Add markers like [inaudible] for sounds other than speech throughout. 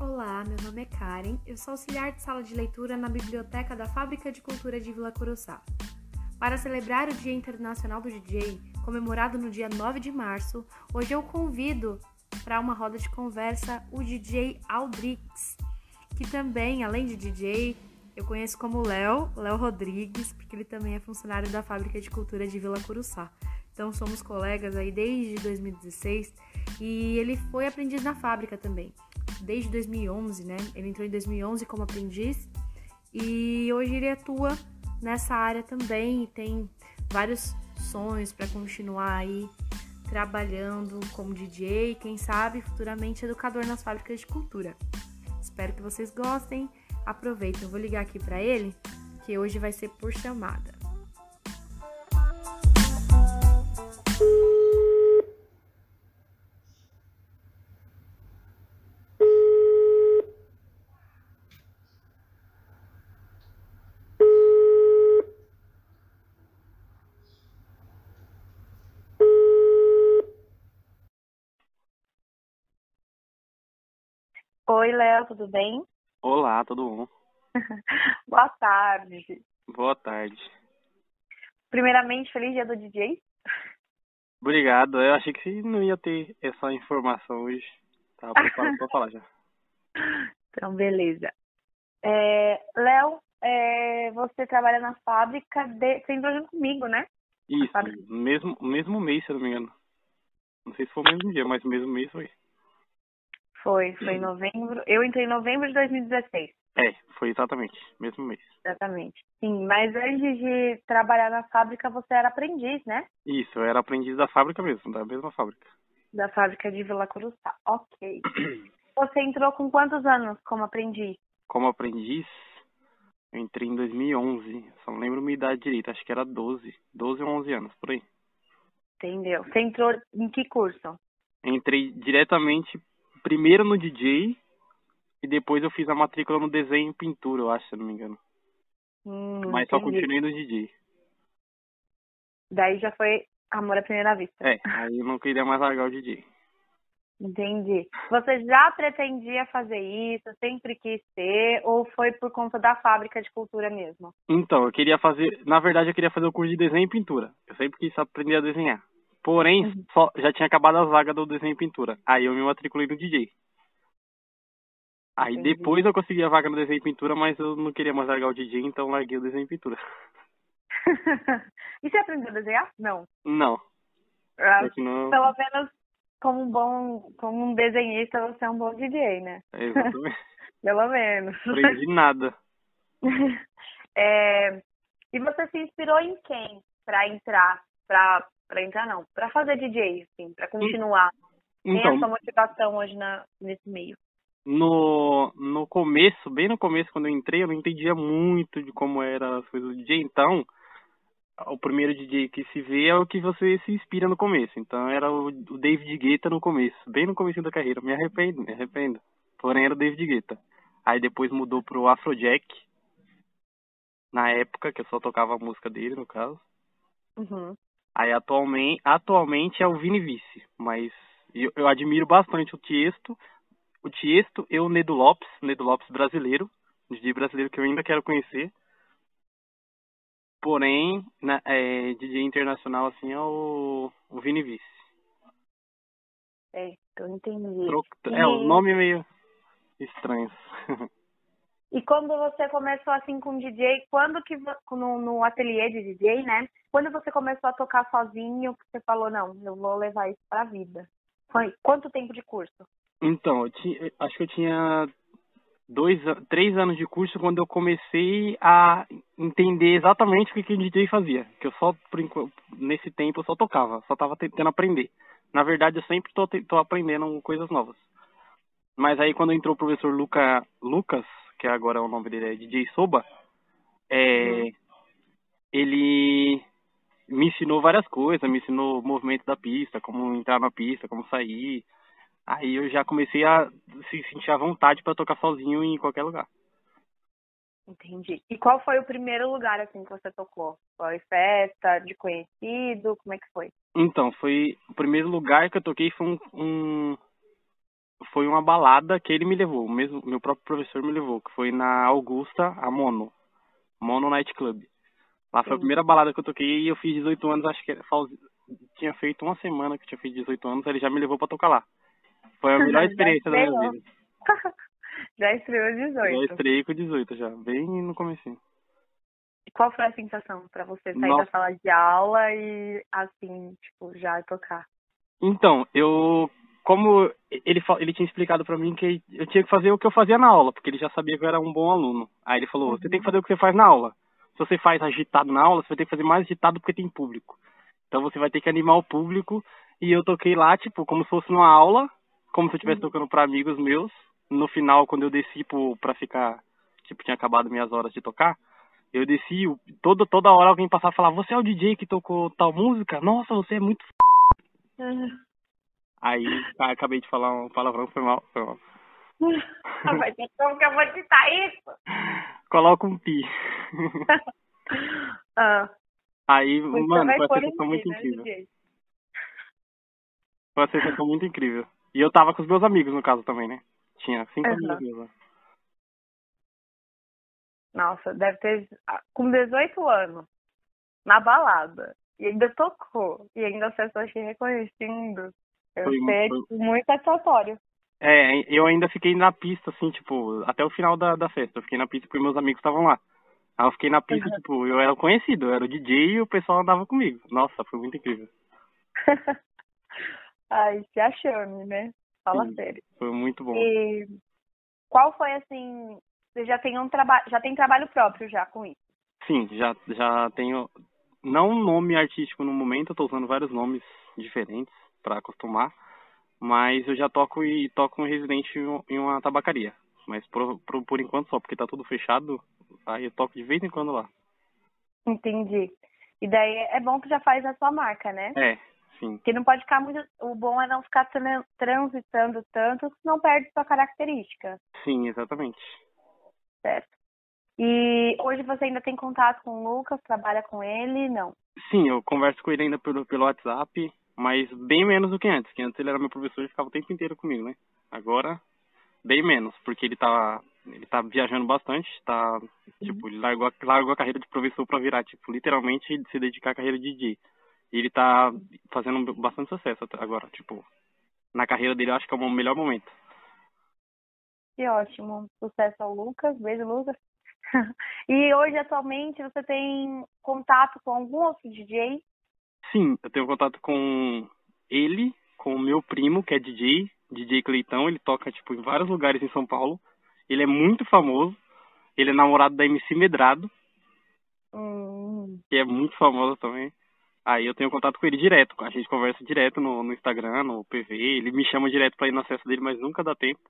Olá, meu nome é Karen, eu sou auxiliar de sala de leitura na Biblioteca da Fábrica de Cultura de Vila Curuçá. Para celebrar o Dia Internacional do DJ, comemorado no dia 9 de março, hoje eu convido para uma roda de conversa o DJ Aldrix, que também, além de DJ, eu conheço como Léo, Léo Rodrigues, porque ele também é funcionário da Fábrica de Cultura de Vila Curuçá. Então somos colegas aí desde 2016 e ele foi aprendiz na fábrica também, desde 2011, né? Ele entrou em 2011 como aprendiz e hoje ele atua nessa área também e tem vários sonhos para continuar aí trabalhando como DJ, quem sabe futuramente educador nas fábricas de cultura. Espero que vocês gostem. Aproveitem, eu vou ligar aqui para ele, que hoje vai ser por chamada. Oi, Léo, tudo bem? Olá, tudo bom? [laughs] Boa tarde. Boa tarde. Primeiramente, feliz dia do DJ. Obrigado. Eu achei que não ia ter essa informação hoje. Tava preparado pra falar já. [laughs] Então, beleza. É, Léo, é, você trabalha na fábrica de. Você entrou junto comigo, né? Isso, mesmo, mesmo mês, se eu não me engano. Não sei se foi o mesmo dia, mas mesmo mês foi. Foi, foi em novembro. Eu entrei em novembro de 2016. É, foi exatamente, mesmo mês. Exatamente. Sim, mas antes de trabalhar na fábrica, você era aprendiz, né? Isso, eu era aprendiz da fábrica mesmo, da mesma fábrica. Da fábrica de Vila Cruzá. Ok. [clears throat] Você entrou com quantos anos como aprendiz? Como aprendiz, eu entrei em 2011. Só não lembro minha idade direita, acho que era 12. 12 ou 11 anos, por aí. Entendeu. Você entrou em que curso? Entrei diretamente primeiro no DJ e depois eu fiz a matrícula no desenho e pintura, eu acho, se não me engano. Hum, Mas só continuei no DJ. Daí já foi amor à primeira vista. É, aí eu não queria mais largar o DJ. Entendi. Você já pretendia fazer isso, sempre quis ser, ou foi por conta da fábrica de cultura mesmo? Então, eu queria fazer, na verdade eu queria fazer o curso de desenho e pintura. Eu sempre quis aprender a desenhar. Porém, uhum. só, já tinha acabado as vagas do desenho e pintura. Aí eu me matriculei no DJ. Aí Entendi. depois eu consegui a vaga no desenho e pintura, mas eu não queria mais largar o DJ, então larguei o desenho e pintura. [laughs] e você aprendeu a desenhar? Não. Não. Ah, não... Pelo menos como um bom, como um desenhista, você é um bom DJ, né? É, exatamente. [laughs] pelo menos. Aprendi nada. [laughs] é... E você se inspirou em quem para entrar, para para entrar não, para fazer DJ, assim, para continuar. Então, Tem a sua motivação hoje na, nesse meio? No, no começo, bem no começo, quando eu entrei, eu não entendia muito de como era as coisas do DJ, então o primeiro DJ que se vê é o que você se inspira no começo. Então era o, o David Guetta no começo, bem no começo da carreira. Me arrependo, me arrependo. Porém era o David Guetta. Aí depois mudou pro Afrojack. Na época que eu só tocava a música dele, no caso. Uhum. Aí atualmente, atualmente é o Vini Vice, mas eu, eu admiro bastante o Tiesto, o Tiesto e o Nedo Lopes, Nedo Lopes brasileiro, DJ brasileiro que eu ainda quero conhecer. Porém, na, é, DJ internacional assim é o, o Vini Vice. É, eu entendi. É, o nome é meio estranho. [laughs] E quando você começou assim com DJ, quando que no, no ateliê de DJ, né? Quando você começou a tocar sozinho, você falou não, eu vou levar isso para a vida. Foi quanto tempo de curso? Então, eu acho que eu tinha dois, três anos de curso quando eu comecei a entender exatamente o que, que o DJ fazia. Que eu só, nesse tempo, eu só tocava, só tava tentando aprender. Na verdade, eu sempre tô aprendendo coisas novas. Mas aí, quando entrou o professor Luca, Lucas, que agora o nome dele é DJ Soba, é, uhum. ele me ensinou várias coisas, me ensinou o movimento da pista, como entrar na pista, como sair. Aí eu já comecei a se sentir à vontade para tocar sozinho em qualquer lugar. Entendi. E qual foi o primeiro lugar assim que você tocou? Foi festa de conhecido? Como é que foi? Então, foi o primeiro lugar que eu toquei foi um, um foi uma balada que ele me levou, mesmo meu próprio professor me levou, que foi na Augusta, a Mono, Mono Night Club. Lá foi a primeira balada que eu toquei e eu fiz 18 anos, acho que era, tinha feito uma semana que eu tinha feito 18 anos, ele já me levou para tocar lá. Foi a [laughs] melhor experiência da minha vida. [laughs] Já estreou 18. Já estreiei com 18 já, bem no comecinho. E qual foi a sensação para você sair Nossa. da sala de aula e assim, tipo, já tocar? Então, eu como ele ele tinha explicado para mim que eu tinha que fazer o que eu fazia na aula, porque ele já sabia que eu era um bom aluno. Aí ele falou: "Você tem que fazer o que você faz na aula. Se você faz agitado na aula, você vai ter que fazer mais agitado porque tem público. Então você vai ter que animar o público". E eu toquei lá, tipo, como se fosse numa aula, como se eu estivesse uhum. tocando para amigos meus no final, quando eu desci pro, pra ficar, tipo, tinha acabado minhas horas de tocar, eu desci, toda, toda hora alguém passava e falava, você é o DJ que tocou tal música? Nossa, você é muito f... Uhum. Aí, tá, acabei de falar um palavrão, foi mal, foi mal. [laughs] Mas como que eu vou citar isso? Coloca um pi. [laughs] ah. Aí, mano, foi uma sensação muito né, incrível. Foi uma sensação muito incrível. E eu tava com os meus amigos, no caso, também, né? Tinha cinco uhum. amigos lá. Nossa, deve ter. Ah, com 18 anos, na balada, e ainda tocou, e ainda as pessoas te reconhecendo. Eu foi, sei, foi... muito satisfatório. É, eu ainda fiquei na pista, assim, tipo, até o final da, da festa. Eu fiquei na pista porque meus amigos estavam lá. Aí eu fiquei na pista, uhum. tipo, eu era conhecido, eu era o DJ e o pessoal andava comigo. Nossa, foi muito incrível. [laughs] Ai, se achando, né? Fala Sim, sério. Foi muito bom. E qual foi assim? Você já tem um trabalho, já tem trabalho próprio já com isso? Sim, já já tenho não um nome artístico no momento, eu tô usando vários nomes diferentes para acostumar, mas eu já toco e toco um residente em uma tabacaria. Mas por, por, por enquanto só, porque tá tudo fechado, aí eu toco de vez em quando lá. Entendi. E daí é bom que já faz a sua marca, né? É, Sim. Que não pode ficar muito. O bom é não ficar transitando tanto, senão perde sua característica. Sim, exatamente. Certo. E hoje você ainda tem contato com o Lucas, trabalha com ele? Não? Sim, eu converso com ele ainda pelo, pelo WhatsApp, mas bem menos do que antes, que antes ele era meu professor e ficava o tempo inteiro comigo, né? Agora, bem menos, porque ele tá, ele tá viajando bastante, tá, uhum. tipo, ele largou, largou a carreira de professor para virar, tipo, literalmente se dedicar à carreira de DJ. E ele tá fazendo bastante sucesso agora, tipo, na carreira dele eu acho que é o melhor momento. Que ótimo. Sucesso ao Lucas. Beijo, Lucas. [laughs] e hoje, atualmente, você tem contato com algum outro DJ? Sim, eu tenho contato com ele, com o meu primo, que é DJ, DJ Cleitão. Ele toca, tipo, em vários lugares em São Paulo. Ele é muito famoso. Ele é namorado da MC Medrado. Hum. Que é muito famosa também. Aí eu tenho contato com ele direto, a gente conversa direto no, no Instagram, no PV, ele me chama direto pra ir no acesso dele, mas nunca dá tempo.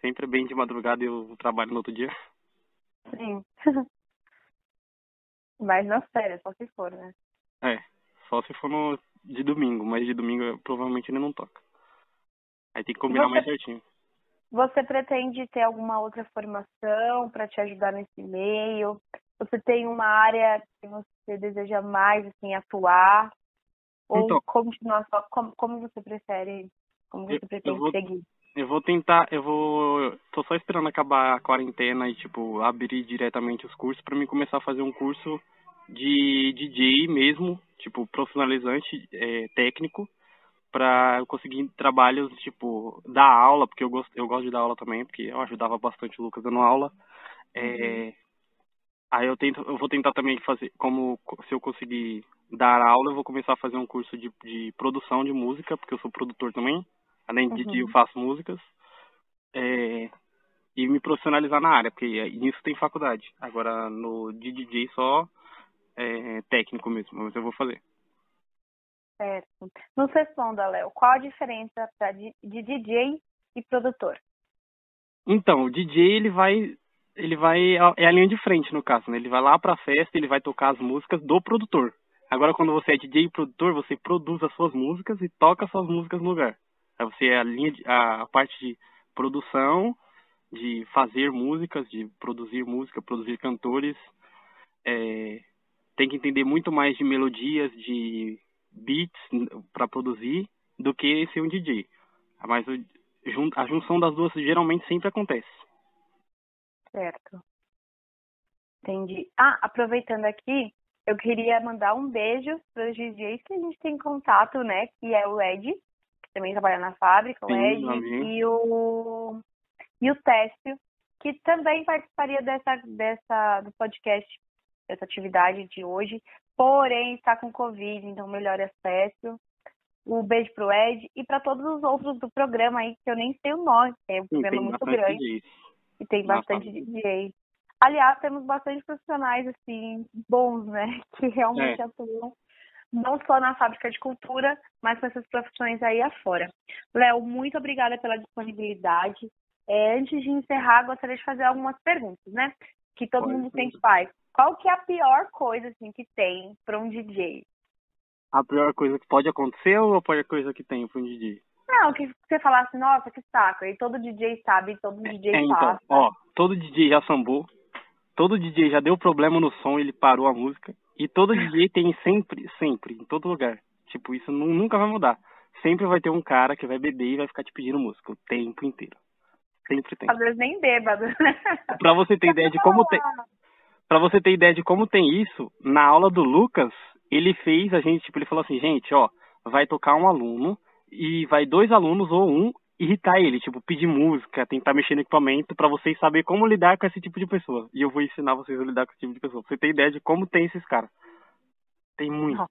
Sempre é bem de madrugada e eu trabalho no outro dia. Sim. [laughs] mas nas férias, só se for, né? É, só se for no, de domingo, mas de domingo provavelmente ele não toca. Aí tem que combinar você, mais certinho. Você pretende ter alguma outra formação para te ajudar nesse meio? Você tem uma área que você deseja mais assim atuar ou então, continuar só como, como você prefere, como você eu, pretende eu vou, seguir? Eu vou tentar, eu vou, tô só esperando acabar a quarentena e tipo abrir diretamente os cursos para mim começar a fazer um curso de DJ mesmo, tipo profissionalizante, é, técnico, para conseguir trabalhos tipo dar aula, porque eu gosto, eu gosto de dar aula também, porque eu ajudava bastante o Lucas dando aula. É, uhum. Aí eu tento, eu vou tentar também fazer, como se eu conseguir dar aula, eu vou começar a fazer um curso de, de produção de música, porque eu sou produtor também. Além de uhum. eu faço músicas. É, e me profissionalizar na área, porque nisso tem faculdade. Agora no de DJ só é, técnico mesmo, mas eu vou fazer. Certo. Nos responda, Léo, qual a diferença pra, de, de DJ e produtor? Então, o DJ ele vai ele vai é a linha de frente no caso, né? Ele vai lá para a festa, ele vai tocar as músicas do produtor. Agora quando você é DJ e produtor, você produz as suas músicas e toca as suas músicas no lugar. Aí você é a linha de, a parte de produção de fazer músicas, de produzir música, produzir cantores. É, tem que entender muito mais de melodias, de beats para produzir do que ser um DJ. Mas a junção das duas geralmente sempre acontece. Certo. Entendi. Ah, aproveitando aqui, eu queria mandar um beijo para os DJs que a gente tem contato, né? Que é o Ed, que também trabalha na fábrica, o Ed, e o, e o Técio, que também participaria dessa, dessa, do podcast, dessa atividade de hoje, porém está com Covid, então melhor acesso. Um beijo pro Ed e para todos os outros do programa aí, que eu nem sei o nome, é um programa muito grande. E tem bastante DJ. Aliás, temos bastante profissionais, assim, bons, né? [laughs] Que realmente é. atuam não só na fábrica de cultura, mas com essas profissões aí afora. Léo, muito obrigada pela disponibilidade. É, antes de encerrar, gostaria de fazer algumas perguntas, né? Que todo mundo tem que faz. Qual que é a pior coisa, assim, que tem para um DJ? A pior coisa que pode acontecer ou a pior coisa que tem para um DJ? Não, que você falasse, nossa, que saco. E todo DJ sabe, todo DJ é, então, passa. Ó, todo DJ já sambou, todo DJ já deu problema no som, ele parou a música. E todo DJ [laughs] tem sempre, sempre, em todo lugar. Tipo, isso nunca vai mudar. Sempre vai ter um cara que vai beber e vai ficar te pedindo música o tempo inteiro. Sempre tem. Às vezes nem bêbado. pra você ter ideia de como [laughs] tem. Pra você ter ideia de como tem isso, na aula do Lucas, ele fez a gente, tipo, ele falou assim, gente, ó, vai tocar um aluno e vai dois alunos ou um irritar ele, tipo, pedir música, tentar mexer no equipamento para vocês saberem como lidar com esse tipo de pessoa. E eu vou ensinar vocês a lidar com esse tipo de pessoa. Você tem ideia de como tem esses caras. Tem muito.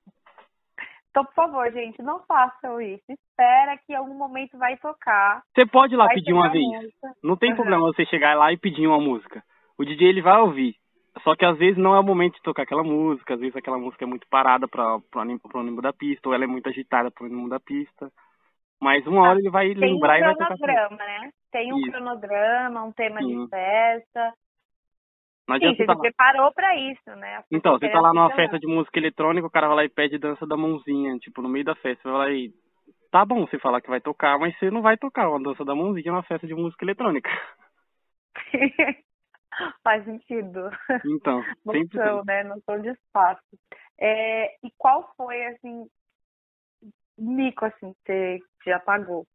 Então, por favor, gente, não façam isso. Espera que em algum momento vai tocar. Você pode ir lá pedir uma vez. Música. Não tem uhum. problema você chegar lá e pedir uma música. O DJ ele vai ouvir. Só que às vezes não é o momento de tocar aquela música, às vezes aquela música é muito parada para o ânimo da pista, ou ela é muito agitada para o ânimo da pista. Mas uma hora ele vai Tem lembrar um e vai tocar. Tem um cronograma, né? Tem um Isso. cronograma, um tema Sim. de festa. Não Sim, você tá preparou pra isso, né? Então, você tá lá numa festa de música eletrônica, o cara vai lá e pede dança da mãozinha, tipo, no meio da festa, você vai lá e. Tá bom você falar que vai tocar, mas você não vai tocar uma dança da mãozinha numa festa de música eletrônica. [laughs] [laughs] Faz sentido. Então, [laughs] sempre Noção, né? Noção de espaço. É, e qual foi, assim, mico, assim, que você já pagou?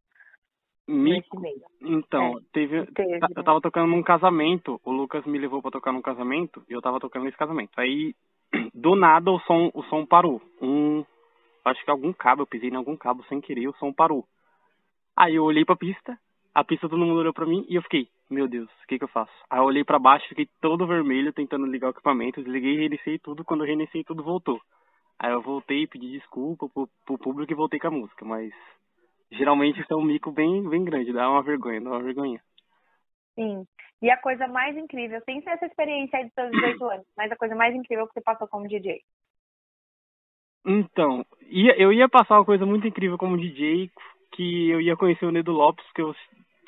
Mico? Então, é, teve, teve. Eu né? tava tocando num casamento, o Lucas me levou para tocar num casamento, e eu tava tocando nesse casamento. Aí, [clears throat] do nada, o som, o som parou. Um, acho que algum cabo, eu pisei em algum cabo sem querer, o som parou. Aí eu olhei pra pista, a pista todo mundo olhou pra mim, e eu fiquei, meu Deus, o que que eu faço? Aí eu olhei para baixo, fiquei todo vermelho, tentando ligar o equipamento, desliguei, reiniciei tudo, quando eu reiniciei tudo voltou. Aí eu voltei, pedi desculpa pro, pro público e voltei com a música, mas geralmente isso é um mico bem, bem grande, dá uma vergonha, dá uma vergonha. Sim. E a coisa mais incrível, sem ser essa experiência aí dos seus 18 anos, mas a coisa mais incrível que você passou como DJ? Então, ia, eu ia passar uma coisa muito incrível como DJ, que eu ia conhecer o Nedo Lopes, que eu,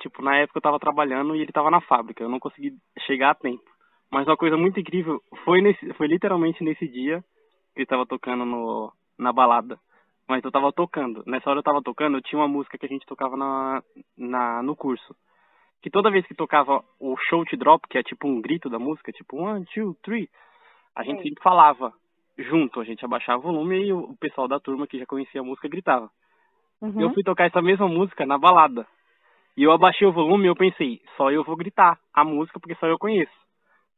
tipo, na época eu tava trabalhando e ele tava na fábrica, eu não consegui chegar a tempo. Mas uma coisa muito incrível foi nesse, foi literalmente nesse dia ele tava tocando no, na balada. Mas eu tava tocando. Nessa hora eu tava tocando, eu tinha uma música que a gente tocava na, na, no curso. Que toda vez que tocava o shout drop, que é tipo um grito da música, tipo one, two, three, a gente sempre falava junto, a gente abaixava o volume e o pessoal da turma que já conhecia a música gritava. Uhum. Eu fui tocar essa mesma música na balada. E eu abaixei o volume e eu pensei, só eu vou gritar a música porque só eu conheço.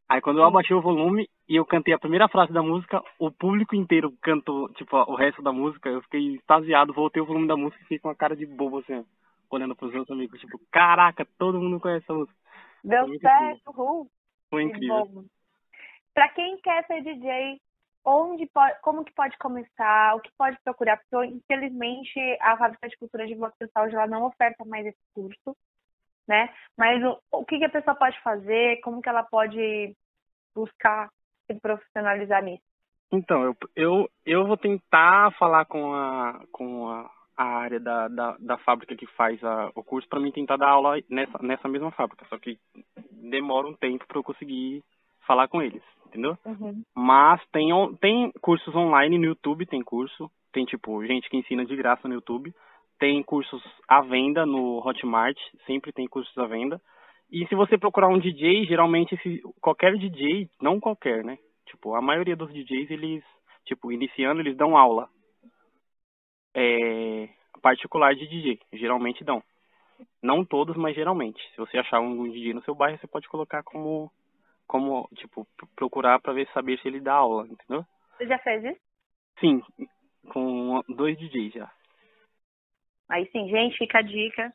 Aí quando eu abaixei o volume e eu cantei a primeira frase da música, o público inteiro cantou, tipo, o resto da música, eu fiquei extasiado, voltei o volume da música e fiquei com uma cara de bobo, assim, olhando pros meus amigos, tipo, caraca, todo mundo conhece essa música. Deu certo, Ru. Foi incrível. Pra quem quer ser DJ, onde pode, como que pode começar, o que pode procurar, porque infelizmente a Fábrica de Cultura de Bloco Saúde ela não oferta mais esse curso né? Mas o, o que, que a pessoa pode fazer, como que ela pode buscar se profissionalizar nisso? Então, eu, eu, eu vou tentar falar com a, com a, a área da, da, da fábrica que faz a, o curso para mim tentar dar aula nessa, nessa mesma fábrica, só que demora um tempo para eu conseguir falar com eles, entendeu? Uhum. Mas tem, tem cursos online no YouTube, tem curso, tem tipo gente que ensina de graça no YouTube, tem cursos à venda no Hotmart, sempre tem cursos à venda. E se você procurar um DJ, geralmente esse, qualquer DJ, não qualquer, né? Tipo, a maioria dos DJs, eles, tipo, iniciando, eles dão aula. É, particular de DJ, geralmente dão. Não todos, mas geralmente. Se você achar um DJ no seu bairro, você pode colocar como, como tipo, procurar para ver saber se ele dá aula, entendeu? Você já fez isso? Sim, com dois DJs já. Aí sim, gente, fica a dica.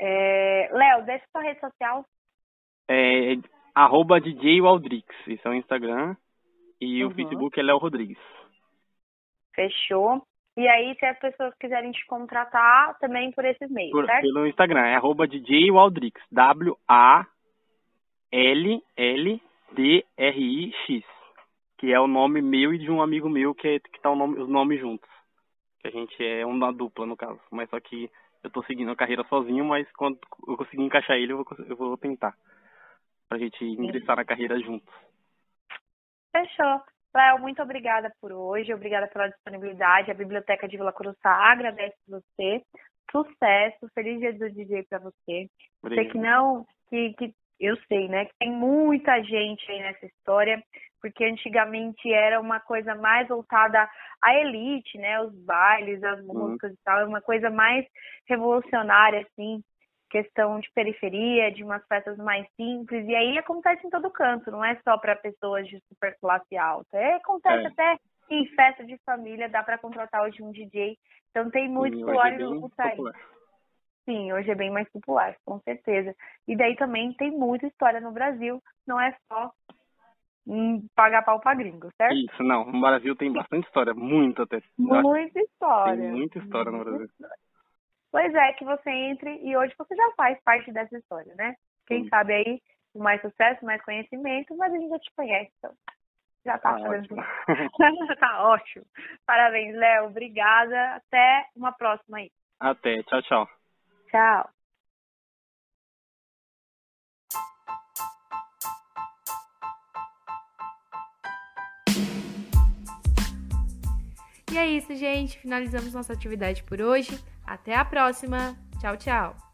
É... Léo, deixa sua rede social. É arroba DJ Waldrix, esse é o Instagram. E uhum. o Facebook é Léo Rodrigues. Fechou. E aí, se as pessoas quiserem te contratar, também por esses meios, por, certo? Pelo Instagram, é arroba DJ Waldrix, W-A-L-L-D-R-I-X, que é o nome meu e de um amigo meu que, é, que tá nome, os nomes juntos. Que a gente é uma dupla, no caso. Mas só que eu tô seguindo a carreira sozinho, mas quando eu conseguir encaixar ele, eu vou, eu vou tentar. Pra gente ingressar na carreira juntos. Fechou. Léo, muito obrigada por hoje, obrigada pela disponibilidade. A Biblioteca de Vila Cruzá agradece você. Sucesso, feliz dia do DJ para você. Obrigado. Que não, que, que eu sei, né, que tem muita gente aí nessa história, porque antigamente era uma coisa mais voltada à elite, né, os bailes, as uhum. músicas uhum. e tal, uma coisa mais revolucionária, assim, questão de periferia, de umas festas mais simples, e aí acontece em todo canto, não é só para pessoas de super classe alta. É, acontece é. até em festa de família, dá para contratar hoje um DJ. Então tem muito folclore é aí. Sim, hoje é bem mais popular, com certeza. E daí também tem muita história no Brasil, não é só pagar pau pra gringo, certo? Isso, não. No Brasil tem bastante história, muita até. Muita história. Tem muita história no Brasil. Pois é, que você entre e hoje você já faz parte dessa história, né? Quem Sim. sabe aí, mais sucesso, mais conhecimento, mas a gente já te conhece, então já tá, tá fazendo. Ótimo. [laughs] tá ótimo. Parabéns, Léo. Obrigada. Até uma próxima aí. Até. Tchau, tchau. Tchau. E é isso, gente. Finalizamos nossa atividade por hoje. Até a próxima. Tchau, tchau.